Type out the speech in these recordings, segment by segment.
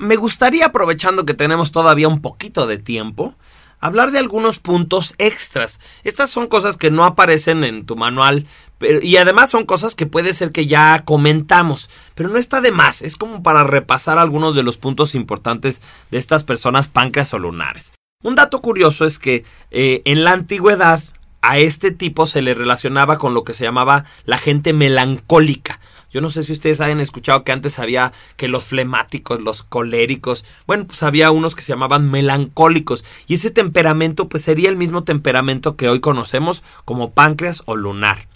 me gustaría, aprovechando que tenemos todavía un poquito de tiempo, hablar de algunos puntos extras. Estas son cosas que no aparecen en tu manual, y además son cosas que puede ser que ya comentamos, pero no está de más, es como para repasar algunos de los puntos importantes de estas personas páncreas o lunares. Un dato curioso es que eh, en la antigüedad a este tipo se le relacionaba con lo que se llamaba la gente melancólica. Yo no sé si ustedes hayan escuchado que antes había que los flemáticos, los coléricos, bueno, pues había unos que se llamaban melancólicos y ese temperamento pues sería el mismo temperamento que hoy conocemos como páncreas o lunar.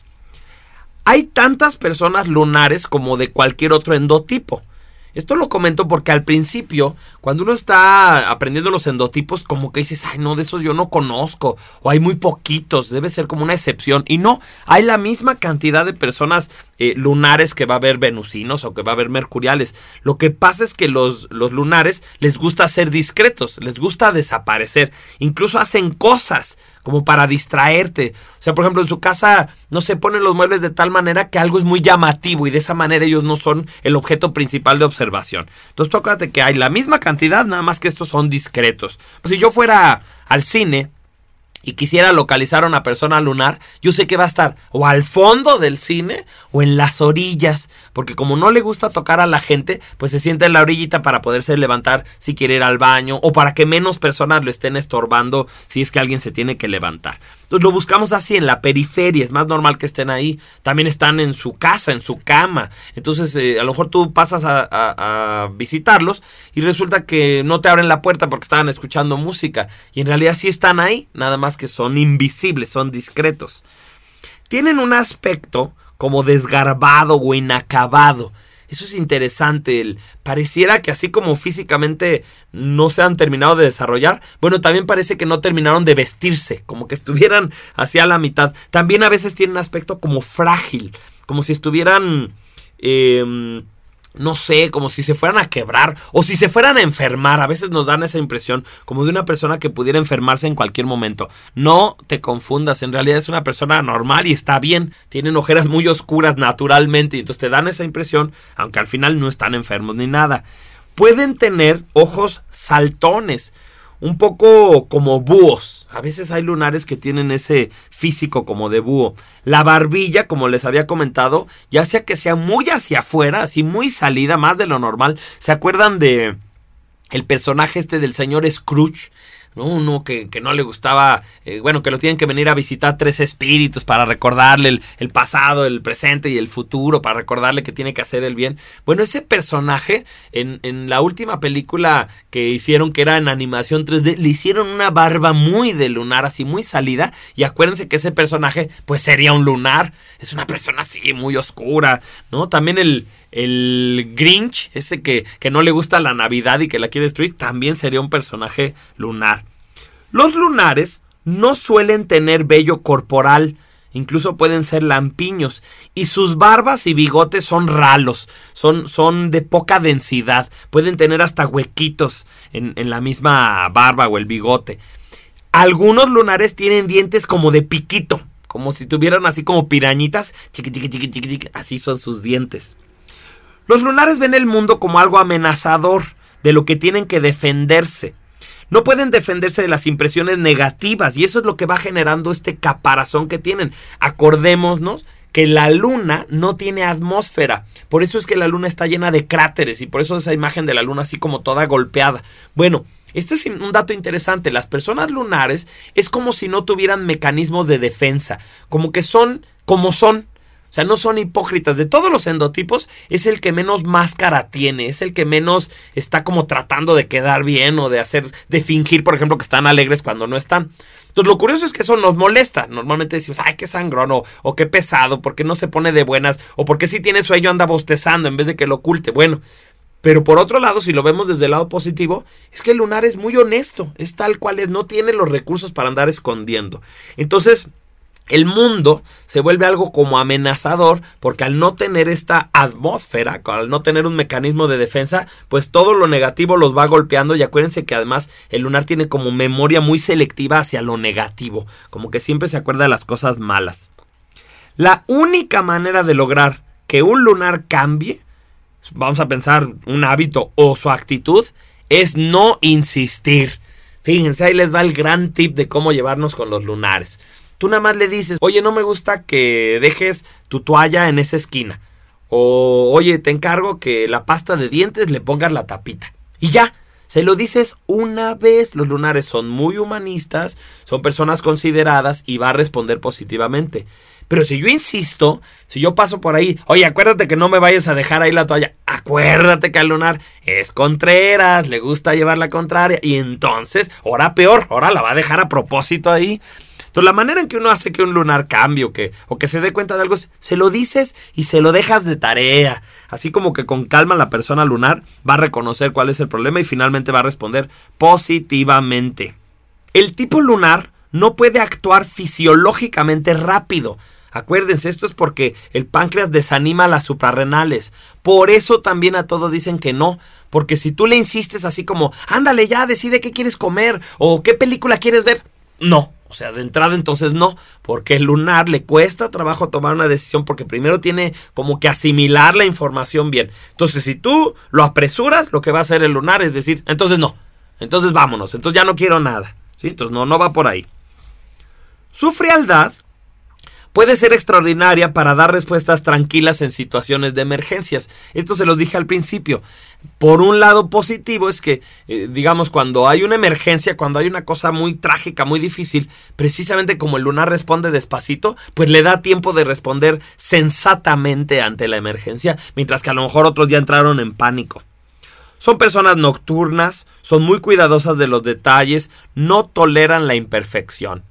Hay tantas personas lunares como de cualquier otro endotipo. Esto lo comento porque al principio, cuando uno está aprendiendo los endotipos, como que dices, ay, no, de esos yo no conozco, o hay muy poquitos, debe ser como una excepción. Y no, hay la misma cantidad de personas eh, lunares que va a haber venusinos o que va a haber mercuriales. Lo que pasa es que los, los lunares les gusta ser discretos, les gusta desaparecer, incluso hacen cosas como para distraerte. O sea, por ejemplo, en su casa no se ponen los muebles de tal manera que algo es muy llamativo y de esa manera ellos no son el objeto principal de observación. Entonces, tú que hay la misma cantidad, nada más que estos son discretos. Si yo fuera al cine y quisiera localizar a una persona lunar, yo sé que va a estar o al fondo del cine o en las orillas, porque como no le gusta tocar a la gente, pues se sienta en la orillita para poderse levantar si quiere ir al baño o para que menos personas lo estén estorbando si es que alguien se tiene que levantar. Entonces lo buscamos así en la periferia, es más normal que estén ahí. También están en su casa, en su cama. Entonces eh, a lo mejor tú pasas a, a, visitarlos y resulta que no te abren la puerta porque estaban escuchando música. Y en realidad sí están ahí, nada más que son invisibles, son discretos. Tienen un aspecto como desgarbado o inacabado. Eso es interesante. El, pareciera que así como físicamente no se han terminado de desarrollar, bueno, también parece que no terminaron de vestirse, como que estuvieran hacia la mitad. También a veces tienen aspecto como frágil, como si estuvieran... Eh, no sé, como si se fueran a quebrar o si se fueran a enfermar. A veces nos dan esa impresión como de una persona que pudiera enfermarse en cualquier momento. No te confundas, en realidad es una persona normal y está bien. Tienen ojeras muy oscuras naturalmente y entonces te dan esa impresión, aunque al final no están enfermos ni nada. Pueden tener ojos saltones un poco como búhos. A veces hay lunares que tienen ese físico como de búho. La barbilla, como les había comentado, ya sea que sea muy hacia afuera, así muy salida, más de lo normal. ¿Se acuerdan de el personaje este del señor Scrooge? Uno que, no le gustaba, eh, bueno, que lo tienen que venir a visitar tres espíritus para recordarle el, pasado, el presente y el futuro, para recordarle que tiene que hacer el bien. Bueno, ese personaje en, en la última película que hicieron, que era en animación 3D, le hicieron una barba muy de lunar, así muy salida, y acuérdense que ese personaje, pues sería un lunar, es una persona así, muy oscura, ¿no? También el, el Grinch, ese que, que no le gusta la Navidad y que la quiere destruir, también sería un personaje lunar. Los lunares no suelen tener vello corporal, incluso pueden ser lampiños, y sus barbas y bigotes son ralos, son, son de poca densidad, pueden tener hasta huequitos en, en la misma barba o el bigote. Algunos lunares tienen dientes como de piquito, como si tuvieran así como pirañitas, chiqui, chiqui, chiqui, así son sus dientes. Los lunares ven el mundo como algo amenazador, de lo que tienen que defenderse. No pueden defenderse de las impresiones negativas y eso es lo que va generando este caparazón que tienen. Acordémonos que la luna no tiene atmósfera. Por eso es que la luna está llena de cráteres y por eso esa imagen de la luna así como toda golpeada. Bueno, esto es un dato interesante. Las personas lunares es como si no tuvieran mecanismo de defensa, como que son como son. O sea, no son hipócritas. De todos los endotipos, es el que menos máscara tiene, es el que menos está como tratando de quedar bien o de hacer, de fingir, por ejemplo, que están alegres cuando no están. Entonces, lo curioso es que eso nos molesta. Normalmente decimos, ay, qué sangrón, o, qué pesado, porque no se pone de buenas, o porque si tiene sueño anda bostezando en vez de que lo oculte. Bueno, pero por otro lado, si lo vemos desde el lado positivo, es que el lunar es muy honesto, es tal cual es, no tiene los recursos para andar escondiendo. Entonces, el mundo se vuelve algo como amenazador porque al no tener esta atmósfera, al no tener un mecanismo de defensa, pues todo lo negativo los va golpeando y acuérdense que además el lunar tiene como memoria muy selectiva hacia lo negativo, como que siempre se acuerda de las cosas malas. La única manera de lograr que un lunar cambie vamos a pensar un hábito o su actitud, es no insistir. Fíjense, ahí les va el gran tip de cómo llevarnos con los lunares. Tú nada más le dices, oye, no me gusta que dejes tu toalla en esa esquina. O, oye, te encargo que la pasta de dientes le pongas la tapita. Y ya, se lo dices una vez. Los lunares son muy humanistas, son personas consideradas y va a responder positivamente. Pero si yo insisto, si yo paso por ahí, oye, acuérdate que no me vayas a dejar ahí la toalla. Acuérdate que al lunar es Contreras, le gusta llevar la contraria. Y entonces, ahora peor, ahora la va a dejar a propósito ahí. Entonces, la manera en que uno hace que un lunar cambie o que, o que se dé cuenta de algo se lo dices y se lo dejas de tarea. Así como que con calma la persona lunar va a reconocer cuál es el problema y finalmente va a responder positivamente. El tipo lunar no puede actuar fisiológicamente rápido. Acuérdense, esto es porque el páncreas desanima las suprarrenales. Por eso también a todo dicen que no. Porque si tú le insistes así como, ándale ya, decide qué quieres comer o qué película quieres ver. No. O sea, de entrada entonces no, porque el lunar le cuesta trabajo tomar una decisión porque primero tiene como que asimilar la información bien. Entonces, si tú lo apresuras, lo que va a hacer el lunar es decir, entonces no, entonces vámonos, entonces ya no quiero nada. Entonces no, no va por ahí. Su frialdad puede ser extraordinaria para dar respuestas tranquilas en situaciones de emergencias. Esto se los dije al principio. Por un lado positivo es que, eh, digamos, cuando hay una emergencia, cuando hay una cosa muy trágica, muy difícil, precisamente como el lunar responde despacito, pues le da tiempo de responder sensatamente ante la emergencia, mientras que a lo mejor otros ya entraron en pánico. Son personas nocturnas, son muy cuidadosas de los detalles, no toleran la imperfección.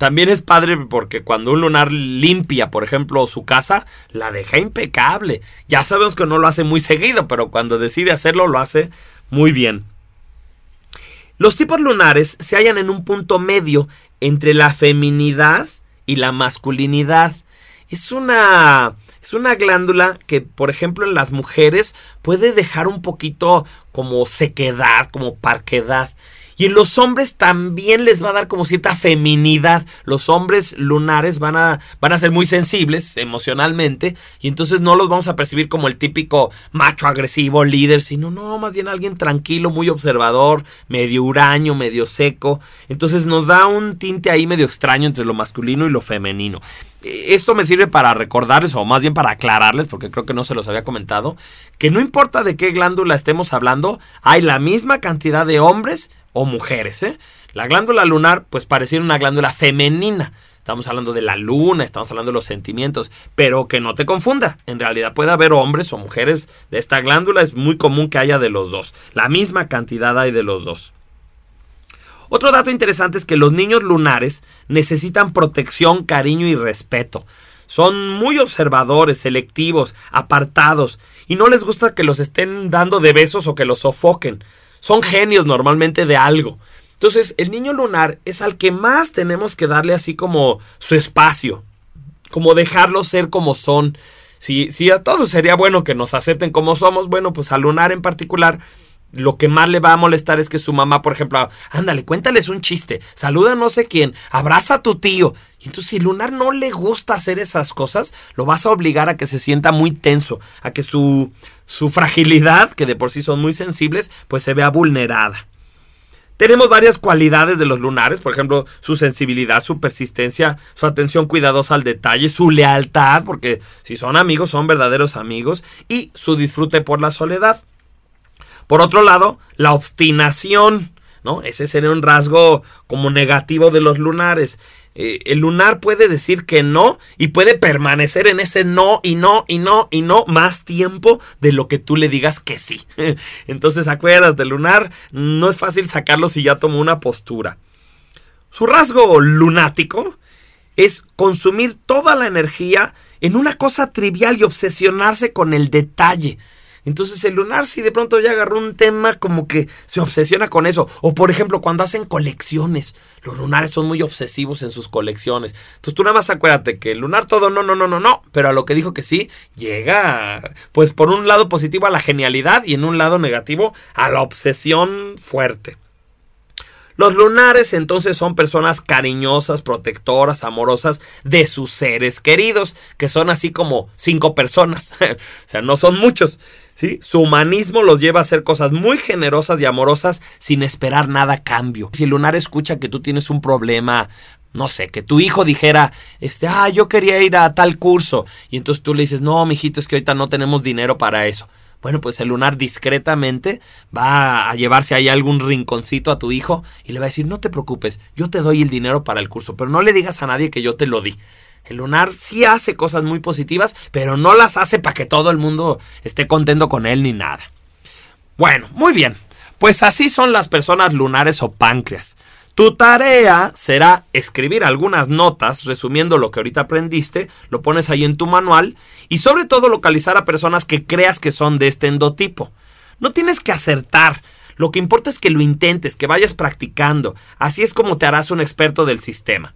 También es padre porque cuando un lunar limpia, por ejemplo, su casa, la deja impecable. Ya sabemos que no lo hace muy seguido, pero cuando decide hacerlo lo hace muy bien. Los tipos lunares se hallan en un punto medio entre la feminidad y la masculinidad. Es una es una glándula que, por ejemplo, en las mujeres puede dejar un poquito como sequedad, como parquedad. Y en los hombres también les va a dar como cierta feminidad. Los hombres lunares van a, van a ser muy sensibles emocionalmente y entonces no los vamos a percibir como el típico macho agresivo, líder, sino no, más bien alguien tranquilo, muy observador, medio huraño, medio seco. Entonces nos da un tinte ahí medio extraño entre lo masculino y lo femenino. Esto me sirve para recordarles, o más bien para aclararles, porque creo que no se los había comentado, que no importa de qué glándula estemos hablando, hay la misma cantidad de hombres o mujeres. ¿eh? La glándula lunar, pues pareciera una glándula femenina. Estamos hablando de la luna, estamos hablando de los sentimientos, pero que no te confunda. En realidad puede haber hombres o mujeres de esta glándula, es muy común que haya de los dos. La misma cantidad hay de los dos. Otro dato interesante es que los niños lunares necesitan protección, cariño y respeto. Son muy observadores, selectivos, apartados, y no les gusta que los estén dando de besos o que los sofoquen son genios normalmente de algo. Entonces, el niño lunar es al que más tenemos que darle así como su espacio, como dejarlos ser como son. Si, si a todos sería bueno que nos acepten como somos, bueno, pues al lunar en particular, lo que más le va a molestar es que su mamá, por ejemplo, ándale, cuéntales un chiste, saluda a no sé quién, abraza a tu tío. Y entonces, si Lunar no le gusta hacer esas cosas, lo vas a obligar a que se sienta muy tenso, a que su, su fragilidad, que de por sí son muy sensibles, pues se vea vulnerada. Tenemos varias cualidades de los lunares, por ejemplo, su sensibilidad, su persistencia, su atención cuidadosa al detalle, su lealtad, porque si son amigos, son verdaderos amigos, y su disfrute por la soledad. Por otro lado, la obstinación, ¿no? Ese sería un rasgo como negativo de los lunares. Eh, el lunar puede decir que no y puede permanecer en ese no y no y no y no más tiempo de lo que tú le digas que sí. Entonces acuérdate, lunar no es fácil sacarlo si ya tomó una postura. Su rasgo lunático es consumir toda la energía en una cosa trivial y obsesionarse con el detalle. Entonces el lunar si de pronto ya agarró un tema como que se obsesiona con eso. O por ejemplo cuando hacen colecciones. Los lunares son muy obsesivos en sus colecciones. Entonces tú nada más acuérdate que el lunar todo no, no, no, no, no. Pero a lo que dijo que sí, llega pues por un lado positivo a la genialidad y en un lado negativo a la obsesión fuerte. Los lunares entonces son personas cariñosas, protectoras, amorosas de sus seres queridos, que son así como cinco personas, o sea, no son muchos. ¿sí? Su humanismo los lleva a hacer cosas muy generosas y amorosas sin esperar nada a cambio. Si el lunar escucha que tú tienes un problema no sé, que tu hijo dijera, este, ah, yo quería ir a tal curso. Y entonces tú le dices, no, mijito, es que ahorita no tenemos dinero para eso. Bueno, pues el lunar discretamente va a llevarse ahí algún rinconcito a tu hijo y le va a decir, no te preocupes, yo te doy el dinero para el curso, pero no le digas a nadie que yo te lo di. El lunar sí hace cosas muy positivas, pero no las hace para que todo el mundo esté contento con él ni nada. Bueno, muy bien. Pues así son las personas lunares o páncreas. Tu tarea será escribir algunas notas resumiendo lo que ahorita aprendiste, lo pones ahí en tu manual y sobre todo localizar a personas que creas que son de este endotipo. No tienes que acertar, lo que importa es que lo intentes, que vayas practicando, así es como te harás un experto del sistema.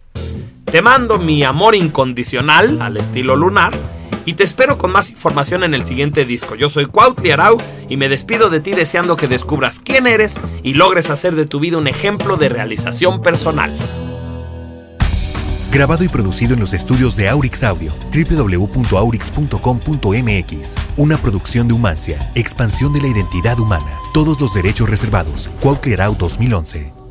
Te mando mi amor incondicional al estilo lunar y te espero con más información en el siguiente disco. Yo soy Cuautli Arau y me despido de ti deseando que descubras quién eres y logres hacer de tu vida un ejemplo de realización personal. Grabado y producido en los estudios de Aurix Audio, www.aurix.com.mx. Una producción de Humancia, expansión de la identidad humana. Todos los derechos reservados. Cuautli Arau 2011.